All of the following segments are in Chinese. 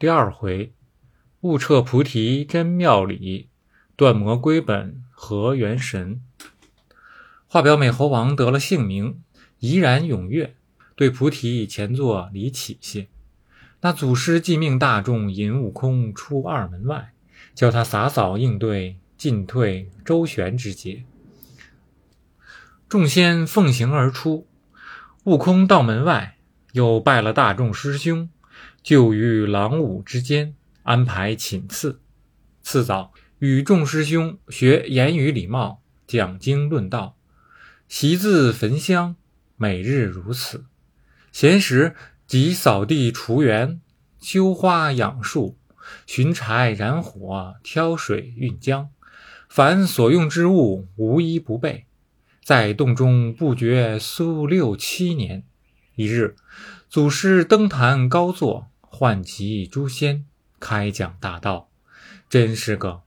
第二回，悟彻菩提真妙理，断魔归本合元神。画表美猴王得了姓名，怡然踊跃，对菩提前作礼起谢。那祖师即命大众引悟空出二门外，教他洒扫应对进退周旋之节。众仙奉行而出，悟空到门外，又拜了大众师兄。就于郎午之间安排寝次，次早与众师兄学言语礼貌，讲经论道，习字焚香，每日如此。闲时即扫地除园，修花养树，寻柴燃火，挑水运浆，凡所用之物，无一不备。在洞中不觉苏六七年。一日，祖师登坛高坐。唤集诸仙开讲大道，真是个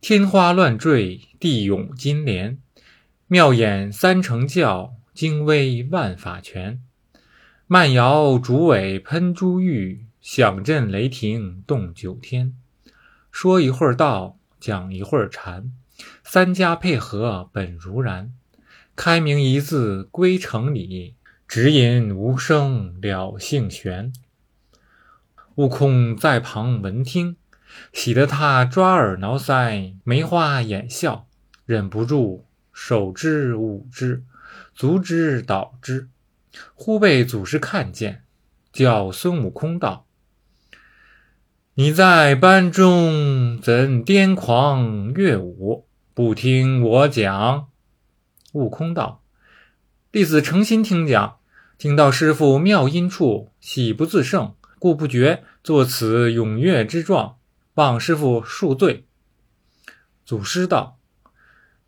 天花乱坠，地涌金莲，妙演三乘教，精微万法全。慢摇竹尾喷珠玉，响震雷霆动九天。说一会儿道，讲一会儿禅，三家配合本如然。开明一字归成理，指引无声了性玄。悟空在旁闻听，喜得他抓耳挠腮，眉花眼笑，忍不住手之舞之，足之蹈之。忽被祖师看见，叫孙悟空道：“你在班中怎癫狂乐舞，不听我讲？”悟空道：“弟子诚心听讲，听到师傅妙音处，喜不自胜。”故不觉作此踊跃之状，望师傅恕罪。祖师道：“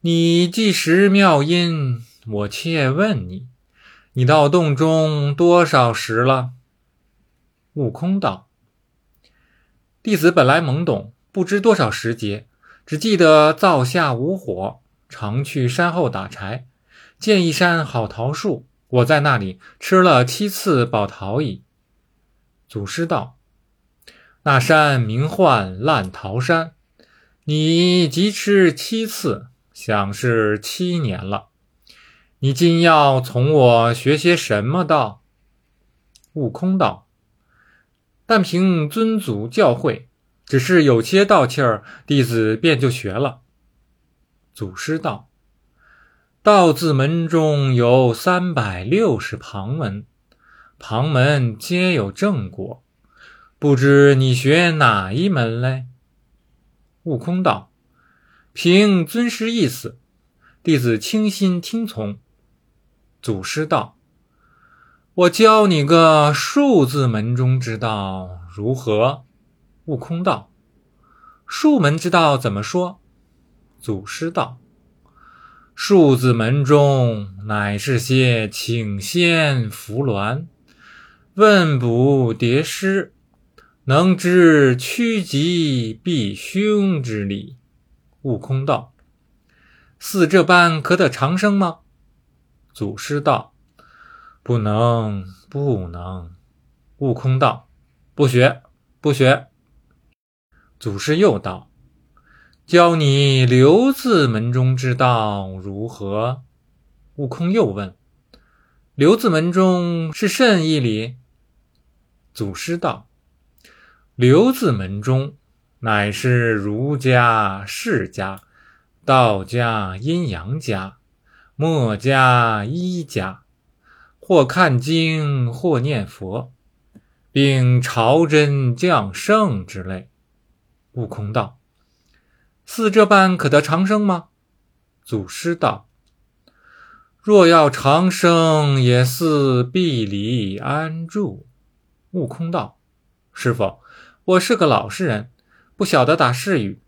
你既识妙音，我且问你，你到洞中多少时了？”悟空道：“弟子本来懵懂，不知多少时节，只记得灶下无火，常去山后打柴，见一山好桃树，我在那里吃了七次宝桃矣。”祖师道：“那山名唤烂桃山，你即吃七次，想是七年了。你今要从我学些什么道？”悟空道：“但凭尊祖教诲，只是有些道气儿，弟子便就学了。”祖师道：“道字门中有三百六十旁门。”旁门皆有正果，不知你学哪一门嘞？悟空道：“凭尊师意思，弟子倾心听从。”祖师道：“我教你个数字门中之道，如何？”悟空道：“数门之道怎么说？”祖师道：“数字门中乃是些请仙扶鸾。”问卜叠诗，能知趋吉避凶之理。悟空道：“似这般可得长生吗？”祖师道：“不能，不能。”悟空道：“不学，不学。”祖师又道：“教你留字门中之道如何？”悟空又问：“留字门中是甚一理？”祖师道：“留字门中，乃是儒家、释家、道家、阴阳家、墨家、医家，或看经，或念佛，并朝真降圣之类。”悟空道：“似这般可得长生吗？”祖师道：“若要长生，也似壁里安住。”悟空道：“师傅，我是个老实人，不晓得打誓语，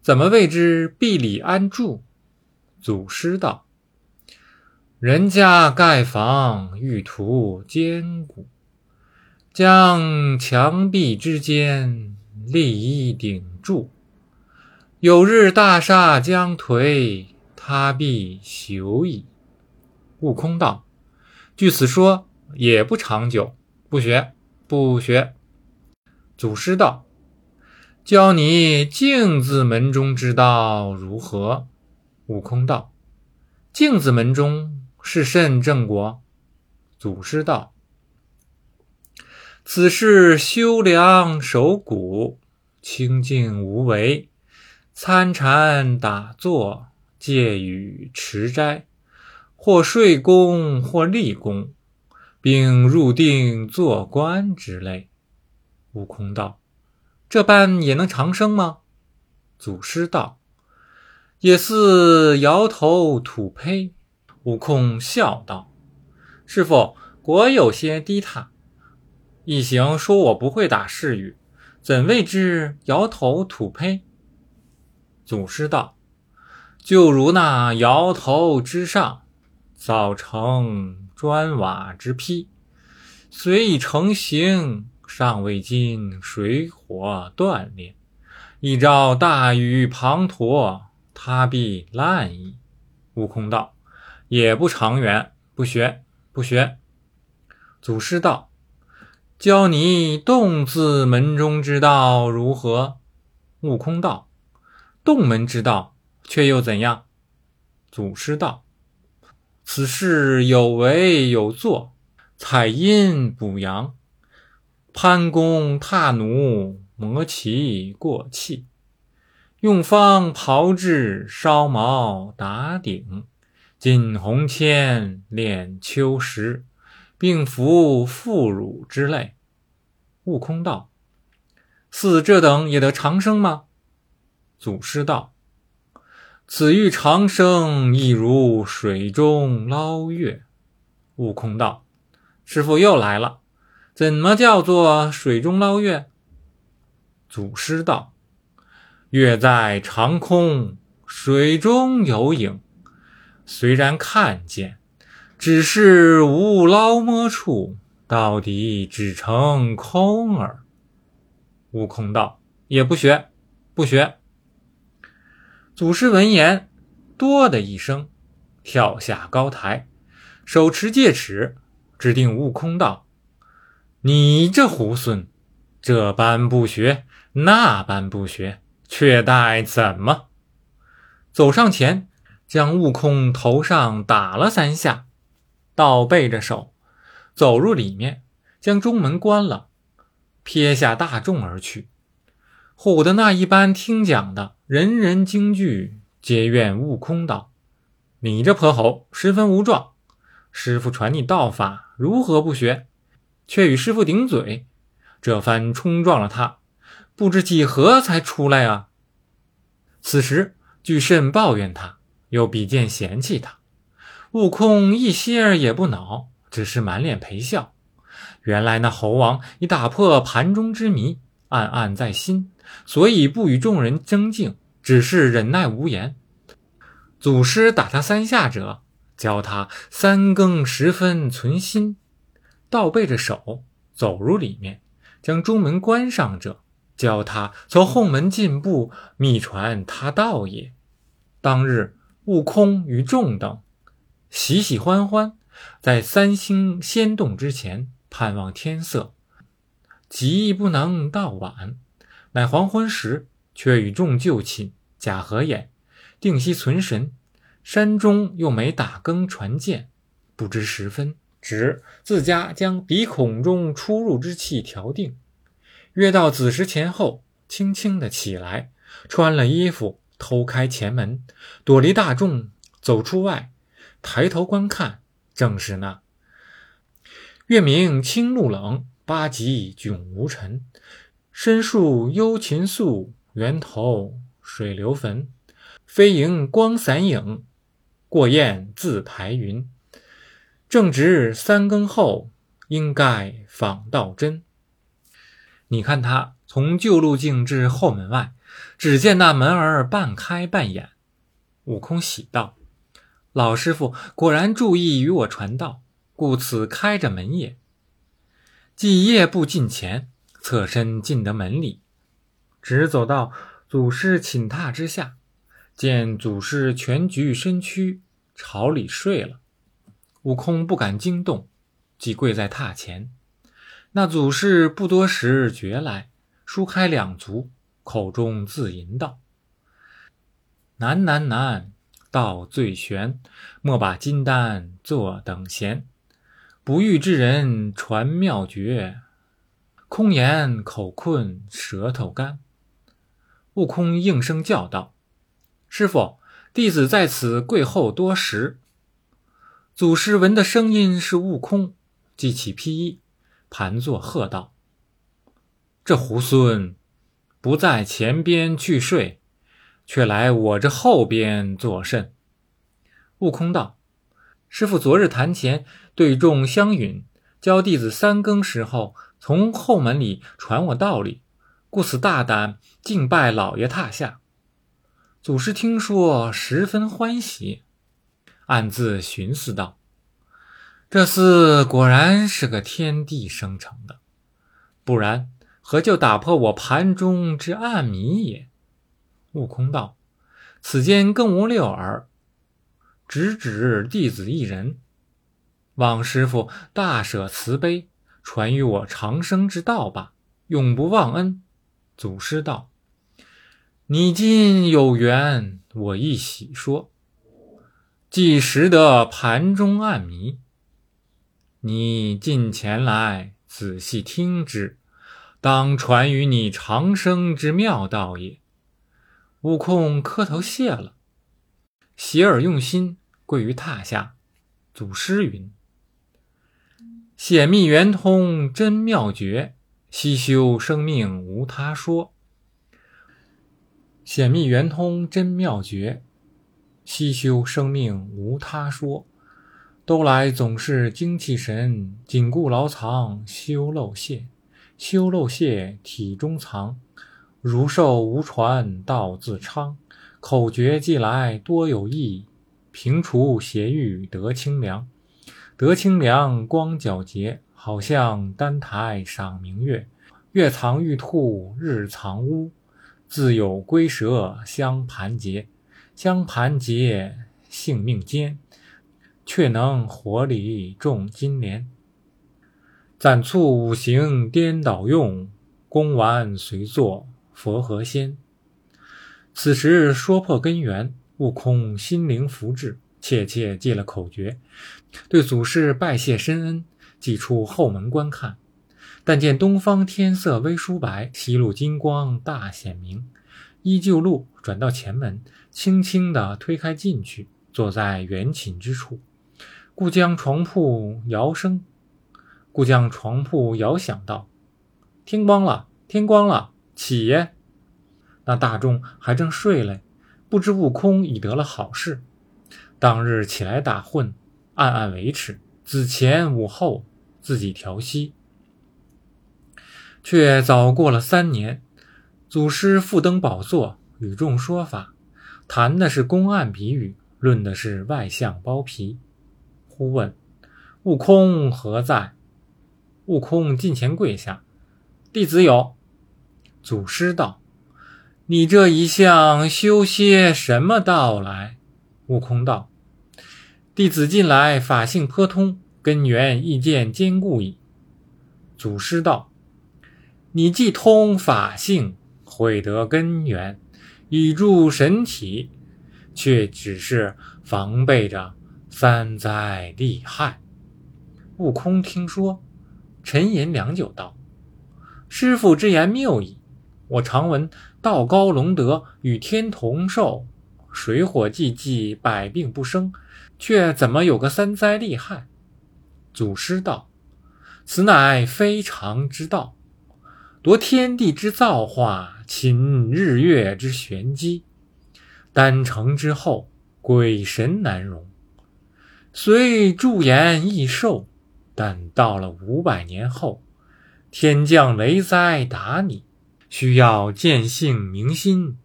怎么谓之壁里安住？”祖师道：“人家盖房欲图坚固，将墙壁之间立一顶柱，有日大厦将颓，他必朽矣。”悟空道：“据此说，也不长久，不学。”不学，祖师道：“教你镜子门中之道如何？”悟空道：“镜子门中是甚正果？”祖师道：“此是修良守谷，清净无为，参禅打坐，戒语持斋，或睡功，或立功，并入定做官之类。”悟空道：“这般也能长生吗？”祖师道：“也似摇头吐胚。”悟空笑道：“师傅，果有些低踏。一行说我不会打誓语，怎谓之摇头吐胚？”祖师道：“就如那摇头之上，早成砖瓦之坯，虽已成形。”尚未经水火锻炼，一朝大雨滂沱，他必烂矣。悟空道：“也不长远，不学，不学。”祖师道：“教你洞字门中之道如何？”悟空道：“洞门之道，却又怎样？”祖师道：“此事有为有作，采阴补阳。”攀弓踏弩，磨其过气；用方炮制，烧毛打顶；锦红铅，炼秋石，并服妇乳之类。悟空道：“似这等也得长生吗？”祖师道：“此欲长生，亦如水中捞月。”悟空道：“师傅又来了。”怎么叫做水中捞月？祖师道：“月在长空，水中有影。虽然看见，只是无捞摸处，到底只成空耳。”悟空道：“也不学，不学。”祖师闻言，哆的一声，跳下高台，手持戒尺，指定悟空道。你这猢狲，这般不学，那般不学，却待怎么？走上前，将悟空头上打了三下，倒背着手，走入里面，将中门关了，撇下大众而去。唬得那一班听讲的人人惊惧，皆怨悟空道：“你这泼猴，十分无状！师傅传你道法，如何不学？”却与师傅顶嘴，这番冲撞了他，不知几何才出来啊！此时巨甚抱怨他，又比剑嫌弃他。悟空一些儿也不恼，只是满脸陪笑。原来那猴王已打破盘中之谜，暗暗在心，所以不与众人争竞，只是忍耐无言。祖师打他三下者，教他三更时分存心。倒背着手走入里面，将中门关上者，教他从后门进步，密传他道也。当日，悟空与众等喜喜欢欢，在三星仙洞之前盼望天色，急不能到晚。乃黄昏时，却与众就寝，假合眼，定息存神。山中又没打更传箭，不知时分。指自家将鼻孔中出入之气调定，约到子时前后，轻轻的起来，穿了衣服，偷开前门，躲离大众，走出外，抬头观看，正是那月明清露冷，八极迥无尘，深树幽禽宿，源头水流坟，飞萤光散影，过雁自排云。正值三更后，应该访道真。你看他从旧路径至后门外，只见那门儿半开半掩。悟空喜道：“老师傅果然注意与我传道，故此开着门也。”即夜步近前，侧身进得门里，直走到祖师寝榻之下，见祖师蜷局身躯，朝里睡了。悟空不敢惊动，即跪在榻前。那祖师不多时觉来，舒开两足，口中自吟道：“难难难，道最玄，莫把金丹作等闲。不遇之人传妙诀，空言口困舌头干。”悟空应声叫道：“师傅，弟子在此跪候多时。”祖师闻的声音是悟空，即起披衣，盘坐喝道：“这猢狲不在前边去睡，却来我这后边作甚？”悟空道：“师傅昨日坛前对众香允，教弟子三更时候从后门里传我道理，故此大胆敬拜老爷榻下。祖师听说，十分欢喜。”暗自寻思道：“这厮果然是个天地生成的，不然何就打破我盘中之暗谜也？”悟空道：“此间更无六耳，只指弟子一人。望师傅大舍慈悲，传于我长生之道吧，永不忘恩。”祖师道：“你今有缘，我亦喜说。”既识得盘中暗谜，你近前来仔细听之，当传于你长生之妙道也。悟空磕头谢了，洗耳用心，跪于榻下。祖师云：“显密圆通真妙诀，悉修生命无他说。显密圆通真妙诀。”悉修生命无他说，都来总是精气神紧固牢藏修漏泄，修漏泄体中藏，如受无传道自昌，口诀既来多有益，平除邪欲得清凉，得清凉光皎洁，好像丹台赏明月，月藏玉兔日藏乌，自有龟蛇相盘结。相盘结，性命坚，却能活里种金莲。暂促五行颠倒用，功完随作佛和仙。此时说破根源，悟空心灵福至，切切记了口诀，对祖师拜谢深恩，即出后门观看。但见东方天色微疏白，西路金光大显明。依旧路转到前门，轻轻地推开进去，坐在圆寝之处。故将床铺摇声，故将床铺摇响道：“天光了，天光了，起耶！”那大众还正睡嘞，不知悟空已得了好事。当日起来打混，暗暗维持，子前午后自己调息。却早过了三年。祖师复登宝座，与众说法，谈的是公案比喻，论的是外相包皮。忽问：“悟空何在？”悟空近前跪下：“弟子有。”祖师道：“你这一向修些什么道来？”悟空道：“弟子近来法性颇通，根源意见坚固矣。”祖师道：“你既通法性。”会得根源，以助神体，却只是防备着三灾利害。悟空听说，沉吟良久，道：“师傅之言谬矣。我常闻道高龙德，与天同寿，水火既济，百病不生，却怎么有个三灾利害？”祖师道：“此乃非常之道。”夺天地之造化，擒日月之玄机。丹成之后，鬼神难容。虽驻颜益寿，但到了五百年后，天降雷灾打你，需要见性明心，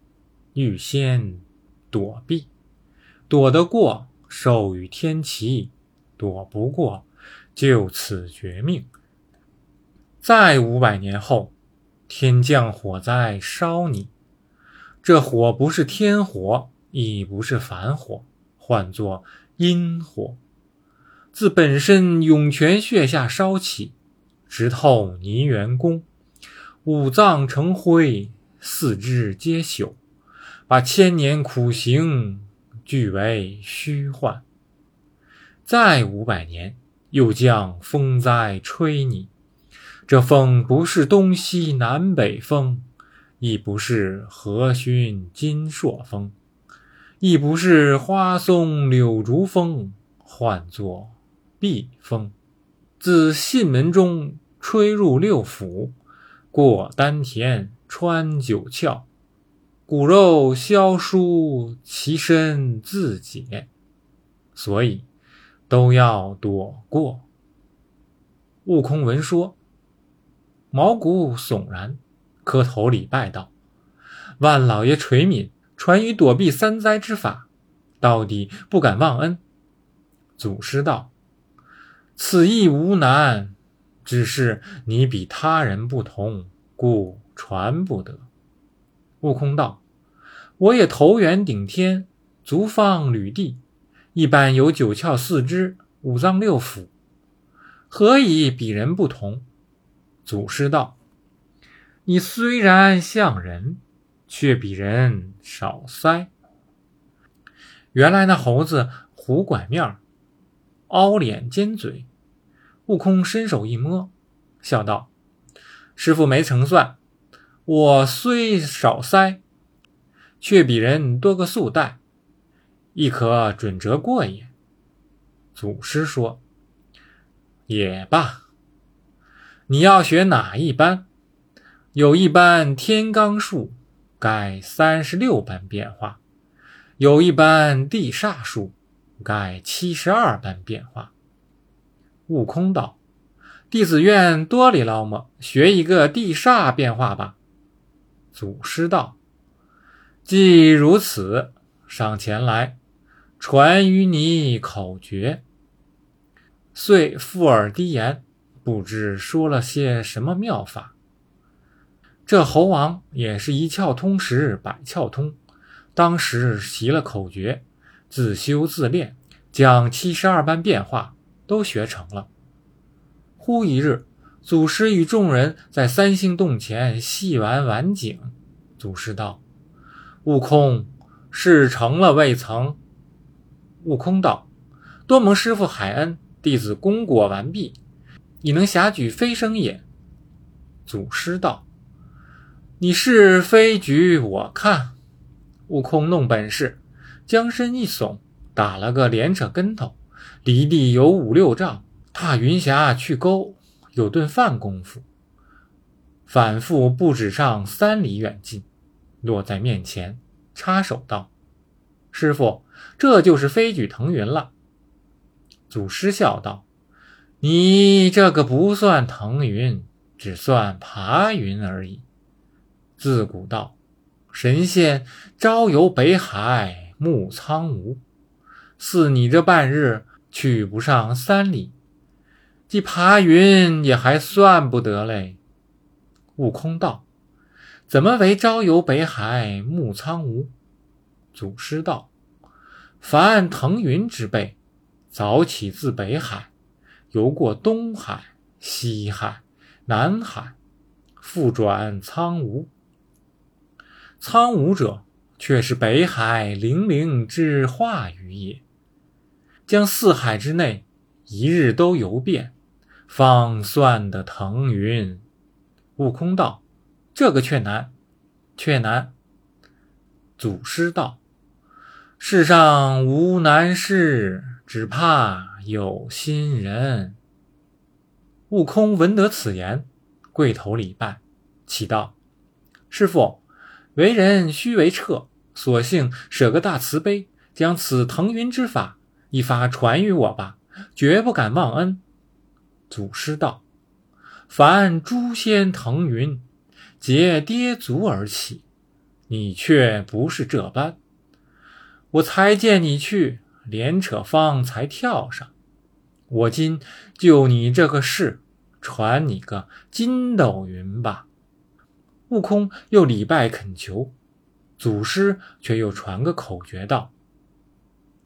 预先躲避。躲得过，寿与天齐；躲不过，就此绝命。再五百年后。天降火灾烧你，这火不是天火，亦不是凡火，唤作阴火，自本身涌泉穴下烧起，直透泥元宫。五脏成灰，四肢皆朽，把千年苦行俱为虚幻。再五百年，又将风灾吹你。这风不是东西南北风，亦不是和煦金朔风，亦不是花松柳竹风，唤作避风。自信门中吹入六腑，过丹田，穿九窍，骨肉消疏，其身自解。所以都要躲过。悟空闻说，毛骨悚然，磕头礼拜道：“万老爷垂悯，传于躲避三灾之法，到底不敢忘恩。”祖师道。此亦无难，只是你比他人不同，故传不得。悟空道：“我也头圆顶天，足方履地，一般有九窍四肢，五脏六腑，何以比人不同？”祖师道：“你虽然像人，却比人少腮。原来那猴子虎拐面儿。”凹脸尖嘴，悟空伸手一摸，笑道：“师傅没成算，我虽少腮，却比人多个素带，亦可准折过也。”祖师说：“也罢，你要学哪一般？有一般天罡术，该三十六般变化；有一般地煞术。”盖七十二般变化。悟空道：“弟子愿多里老么，学一个地煞变化吧。”祖师道：“既如此，上前来，传与你口诀。”遂附耳低言，不知说了些什么妙法。这猴王也是一窍通时百窍通，当时习了口诀。自修自练，将七十二般变化都学成了。忽一日，祖师与众人在三星洞前戏玩晚景。祖师道：“悟空，事成了未曾？”悟空道：“多蒙师傅海恩，弟子功果完毕，已能侠举飞升也。”祖师道：“你是飞举我看。”悟空弄本事。将身一耸，打了个连扯跟头，离地有五六丈，踏云霞去沟，有顿饭功夫，反复不止上三里远近，落在面前，插手道：“师傅，这就是飞举腾云了。”祖师笑道：“你这个不算腾云，只算爬云而已。自古道，神仙朝游北海。”暮苍梧，似你这半日去不上三里，即爬云也还算不得嘞。悟空道：“怎么为朝游北海暮苍梧？”祖师道：“凡腾云之辈，早起自北海，游过东海、西海、南海，复转苍梧。苍梧者。”却是北海灵灵之化雨也，将四海之内一日都游遍，方算得腾云。悟空道：“这个却难，却难。”祖师道：“世上无难事，只怕有心人。”悟空闻得此言，跪头礼拜，启道：“师傅。”为人须为彻，索性舍个大慈悲，将此腾云之法一发传于我吧，绝不敢忘恩。祖师道：“凡诸仙腾云，皆跌足而起，你却不是这般。我才见你去，连扯方才跳上。我今就你这个事，传你个筋斗云吧。”悟空又礼拜恳求，祖师却又传个口诀道：“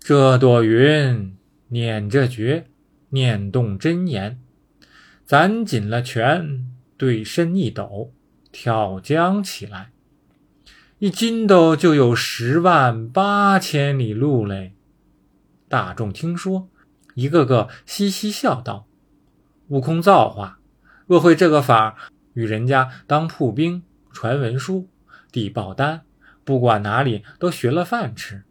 这朵云念着诀，念动真言，攒紧了拳，对身一抖，跳江起来。一筋斗就有十万八千里路嘞！大众听说，一个个嘻嘻笑道：“悟空造化，若会这个法，与人家当铺兵、传文书、递报单，不管哪里都学了饭吃。”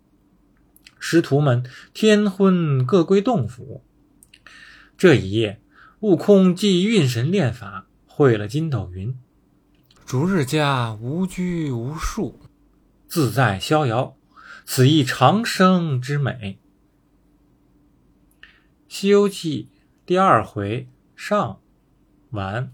师徒们天昏各归洞府。这一夜，悟空即运神练法，会了筋斗云，逐日家无拘无束。自在逍遥，此亦长生之美。《西游记》第二回上完。